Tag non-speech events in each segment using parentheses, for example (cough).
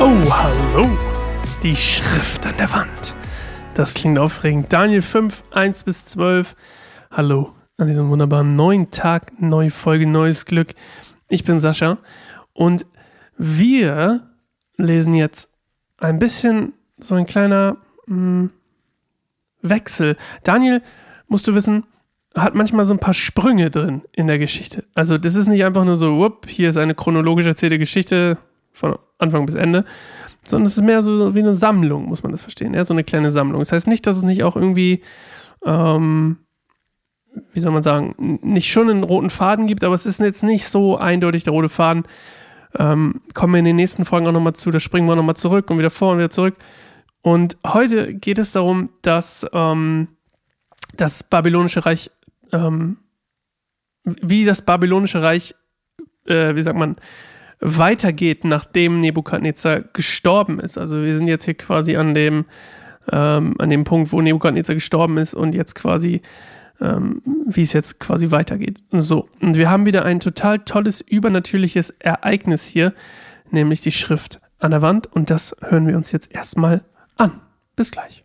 Oh, hallo. Die Schrift an der Wand. Das klingt aufregend. Daniel 5, 1 bis 12. Hallo an diesem wunderbaren neuen Tag, neue Folge, neues Glück. Ich bin Sascha und wir lesen jetzt ein bisschen so ein kleiner mh, hm, Wechsel. Daniel, musst du wissen, hat manchmal so ein paar Sprünge drin in der Geschichte. Also das ist nicht einfach nur so, whoop, hier ist eine chronologisch erzählte Geschichte von Anfang bis Ende, sondern es ist mehr so wie eine Sammlung, muss man das verstehen. Ja, so eine kleine Sammlung. Das heißt nicht, dass es nicht auch irgendwie, ähm, wie soll man sagen, nicht schon einen roten Faden gibt, aber es ist jetzt nicht so eindeutig der rote Faden. Ähm, kommen wir in den nächsten Folgen auch nochmal zu, da springen wir nochmal zurück und wieder vor und wieder zurück. Und heute geht es darum, dass ähm, das babylonische Reich, ähm, wie das babylonische Reich, äh, wie sagt man, weitergeht, nachdem Nebukadnezar gestorben ist. Also wir sind jetzt hier quasi an dem, ähm, an dem Punkt, wo Nebukadnezar gestorben ist und jetzt quasi, ähm, wie es jetzt quasi weitergeht. So, und wir haben wieder ein total tolles, übernatürliches Ereignis hier, nämlich die Schrift an der Wand und das hören wir uns jetzt erstmal an. Bis gleich.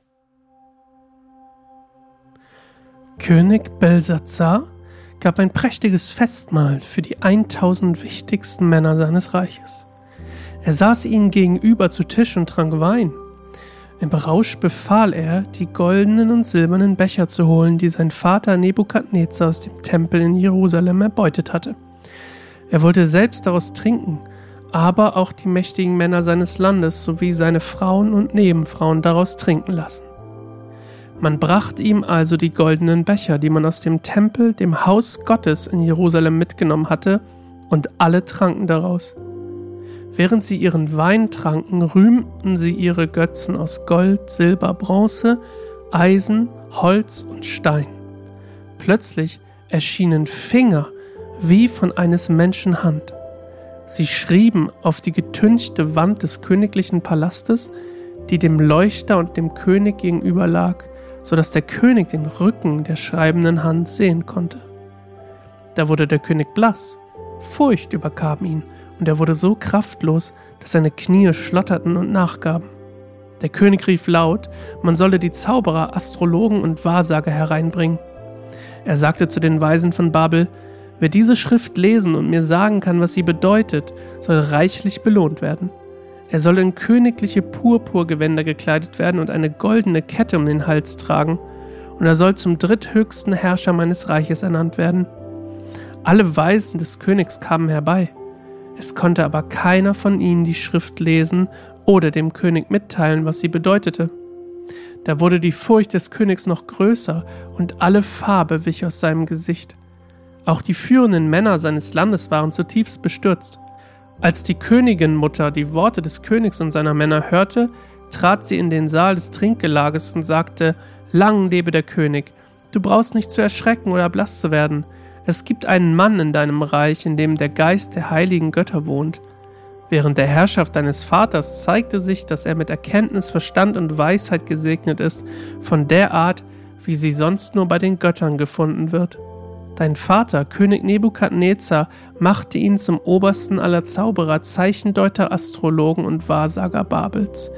König Belsazar gab ein prächtiges Festmahl für die 1000 wichtigsten Männer seines Reiches. Er saß ihnen gegenüber zu Tisch und trank Wein. Im Rausch befahl er, die goldenen und silbernen Becher zu holen, die sein Vater Nebukadnezar aus dem Tempel in Jerusalem erbeutet hatte. Er wollte selbst daraus trinken, aber auch die mächtigen Männer seines Landes sowie seine Frauen und Nebenfrauen daraus trinken lassen. Man brachte ihm also die goldenen Becher, die man aus dem Tempel, dem Haus Gottes in Jerusalem mitgenommen hatte, und alle tranken daraus. Während sie ihren Wein tranken, rühmten sie ihre Götzen aus Gold, Silber, Bronze, Eisen, Holz und Stein. Plötzlich erschienen Finger wie von eines Menschen Hand. Sie schrieben auf die getünchte Wand des königlichen Palastes, die dem Leuchter und dem König gegenüber lag, so dass der König den Rücken der schreibenden Hand sehen konnte. Da wurde der König blass, Furcht überkam ihn, und er wurde so kraftlos, dass seine Knie schlotterten und nachgaben. Der König rief laut, man solle die Zauberer, Astrologen und Wahrsager hereinbringen. Er sagte zu den Weisen von Babel, wer diese Schrift lesen und mir sagen kann, was sie bedeutet, soll reichlich belohnt werden. Er soll in königliche Purpurgewänder gekleidet werden und eine goldene Kette um den Hals tragen, und er soll zum dritthöchsten Herrscher meines Reiches ernannt werden. Alle Weisen des Königs kamen herbei. Es konnte aber keiner von ihnen die Schrift lesen oder dem König mitteilen, was sie bedeutete. Da wurde die Furcht des Königs noch größer und alle Farbe wich aus seinem Gesicht. Auch die führenden Männer seines Landes waren zutiefst bestürzt. Als die Königinmutter die Worte des Königs und seiner Männer hörte, trat sie in den Saal des Trinkgelages und sagte, Lang lebe der König, du brauchst nicht zu erschrecken oder blass zu werden. Es gibt einen Mann in deinem Reich, in dem der Geist der heiligen Götter wohnt. Während der Herrschaft deines Vaters zeigte sich, dass er mit Erkenntnis, Verstand und Weisheit gesegnet ist, von der Art, wie sie sonst nur bei den Göttern gefunden wird. Dein Vater, König Nebukadnezar, machte ihn zum obersten aller Zauberer, Zeichendeuter, Astrologen und Wahrsager Babels.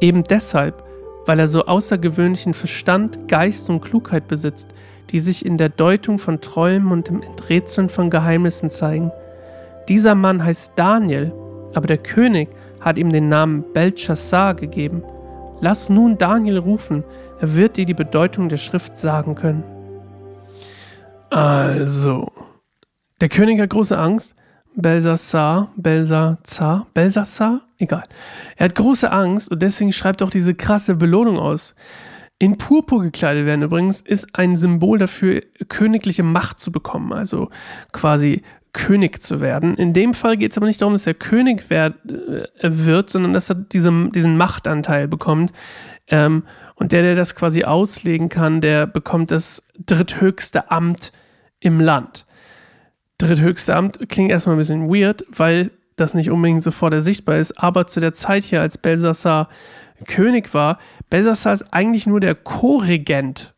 Eben deshalb, weil er so außergewöhnlichen Verstand, Geist und Klugheit besitzt, die sich in der Deutung von Träumen und im Enträtseln von Geheimnissen zeigen. Dieser Mann heißt Daniel, aber der König hat ihm den Namen Belshazzar gegeben. Lass nun Daniel rufen, er wird dir die Bedeutung der Schrift sagen können. Also, der König hat große Angst. Belsassar, Belsazar, Belsassar? Egal. Er hat große Angst und deswegen schreibt auch diese krasse Belohnung aus. In Purpur gekleidet werden übrigens ist ein Symbol dafür, königliche Macht zu bekommen, also quasi König zu werden. In dem Fall geht es aber nicht darum, dass er König werd, äh, wird, sondern dass er diese, diesen Machtanteil bekommt. Ähm, und der, der das quasi auslegen kann, der bekommt das dritthöchste Amt im Land. Dritthöchste Amt klingt erstmal ein bisschen weird, weil das nicht unbedingt sofort ersichtbar ist, aber zu der Zeit hier, als Belsassar König war, Belsassar ist eigentlich nur der Co-Regent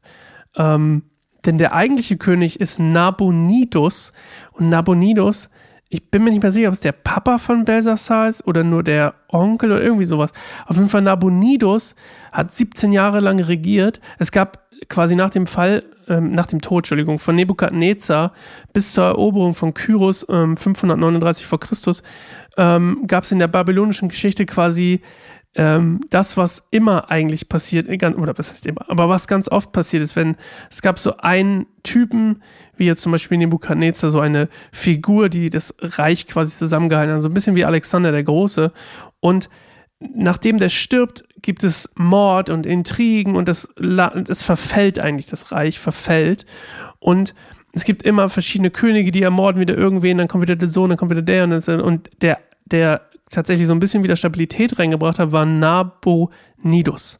ähm, Denn der eigentliche König ist Nabonidus. Und Nabonidus, ich bin mir nicht mehr sicher, ob es der Papa von Belsassar ist oder nur der Onkel oder irgendwie sowas. Auf jeden Fall Nabonidus hat 17 Jahre lang regiert. Es gab quasi nach dem Fall, ähm, nach dem Tod, Entschuldigung, von Nebukadnezar bis zur Eroberung von Kyros ähm, 539 vor Christus, ähm, gab es in der babylonischen Geschichte quasi ähm, das, was immer eigentlich passiert, oder was heißt immer, aber was ganz oft passiert ist, wenn es gab so einen Typen, wie jetzt zum Beispiel Nebukadnezar, so eine Figur, die das Reich quasi zusammengehalten hat, so ein bisschen wie Alexander der Große. Und nachdem der stirbt, gibt es Mord und Intrigen und das, es verfällt eigentlich, das Reich verfällt. Und es gibt immer verschiedene Könige, die ermorden wieder irgendwen, dann kommt wieder der Sohn, dann kommt wieder der und, und der, der tatsächlich so ein bisschen wieder Stabilität reingebracht hat, war Nabonidus.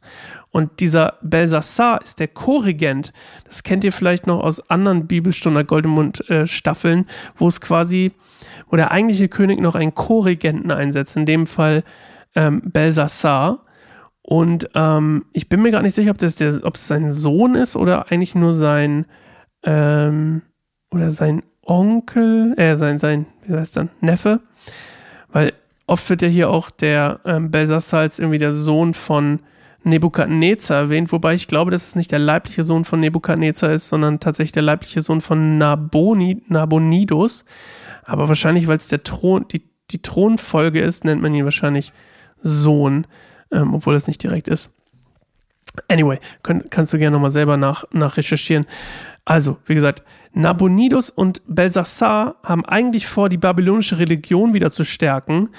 Und dieser Belsassar ist der Co-Regent. Das kennt ihr vielleicht noch aus anderen Bibelstunden, Goldemund-Staffeln, äh, wo es quasi, wo der eigentliche König noch einen Co-Regenten einsetzt. In dem Fall ähm, Belsassar. Und ähm, ich bin mir gar nicht sicher, ob das der, ob es sein Sohn ist oder eigentlich nur sein ähm, oder sein Onkel, äh, sein, sein, wie heißt dann, Neffe. Weil oft wird ja hier auch der ähm, Belsassar als irgendwie der Sohn von Nebukadnezar erwähnt, wobei ich glaube, dass es nicht der leibliche Sohn von Nebukadnezar ist, sondern tatsächlich der leibliche Sohn von Naboni, Nabonidus. Aber wahrscheinlich, weil es der Thron, die, die Thronfolge ist, nennt man ihn wahrscheinlich Sohn, ähm, obwohl das nicht direkt ist. Anyway, könnt, kannst du gerne nochmal selber nach, nach recherchieren. Also, wie gesagt, Nabonidus und Belsassar haben eigentlich vor, die babylonische Religion wieder zu stärken,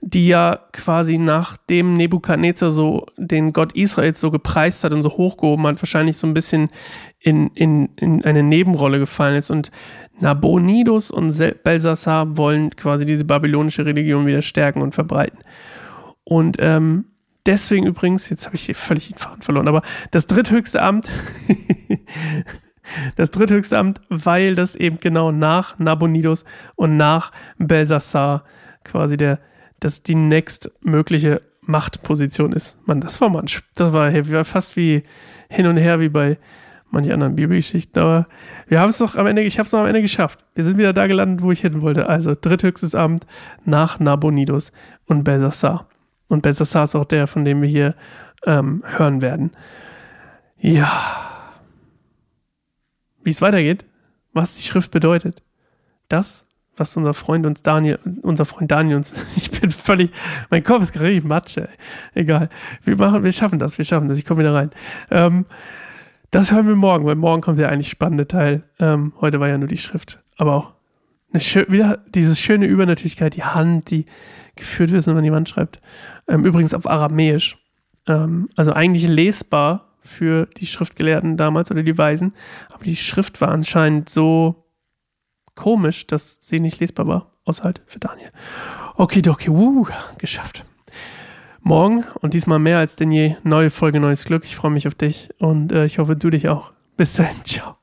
die ja quasi nachdem Nebukadnezar so den Gott Israels so gepreist hat und so hochgehoben hat, wahrscheinlich so ein bisschen in, in, in eine Nebenrolle gefallen ist. Und Nabonidus und Belsassar wollen quasi diese babylonische Religion wieder stärken und verbreiten. Und ähm, deswegen übrigens, jetzt habe ich hier völlig den Faden verloren, aber das dritthöchste Amt, (laughs) das dritthöchste Amt, weil das eben genau nach Nabonidus und nach Belsassar quasi der, das die nächstmögliche Machtposition ist. Mann, das war mal ein, das war, war fast wie hin und her wie bei manchen anderen Bibelgeschichten, aber wir haben es doch am Ende, ich habe es noch am Ende geschafft. Wir sind wieder da gelandet, wo ich hin wollte. Also dritthöchstes Amt nach Nabonidus und Belsassar. Und Belshazzar ist auch der, von dem wir hier ähm, hören werden. Ja. Wie es weitergeht, was die Schrift bedeutet. Das, was unser Freund uns Daniel, unser Freund Daniel uns, (laughs) ich bin völlig, mein Kopf ist gerade Matsche. Egal. Wir machen, wir schaffen das, wir schaffen das. Ich komme wieder rein. Ähm, das hören wir morgen, weil morgen kommt der eigentlich spannende Teil. Ähm, heute war ja nur die Schrift, aber auch eine, wieder diese schöne Übernatürlichkeit, die Hand, die geführt wird, wenn man jemand schreibt. Ähm, übrigens auf Aramäisch. Ähm, also eigentlich lesbar für die Schriftgelehrten damals oder die Weisen. Aber die Schrift war anscheinend so komisch, dass sie nicht lesbar war. Außer halt für Daniel. Okidoki, wuh, geschafft. Morgen und diesmal mehr als denn je neue Folge Neues Glück. Ich freue mich auf dich und äh, ich hoffe, du dich auch. Bis dann, ciao.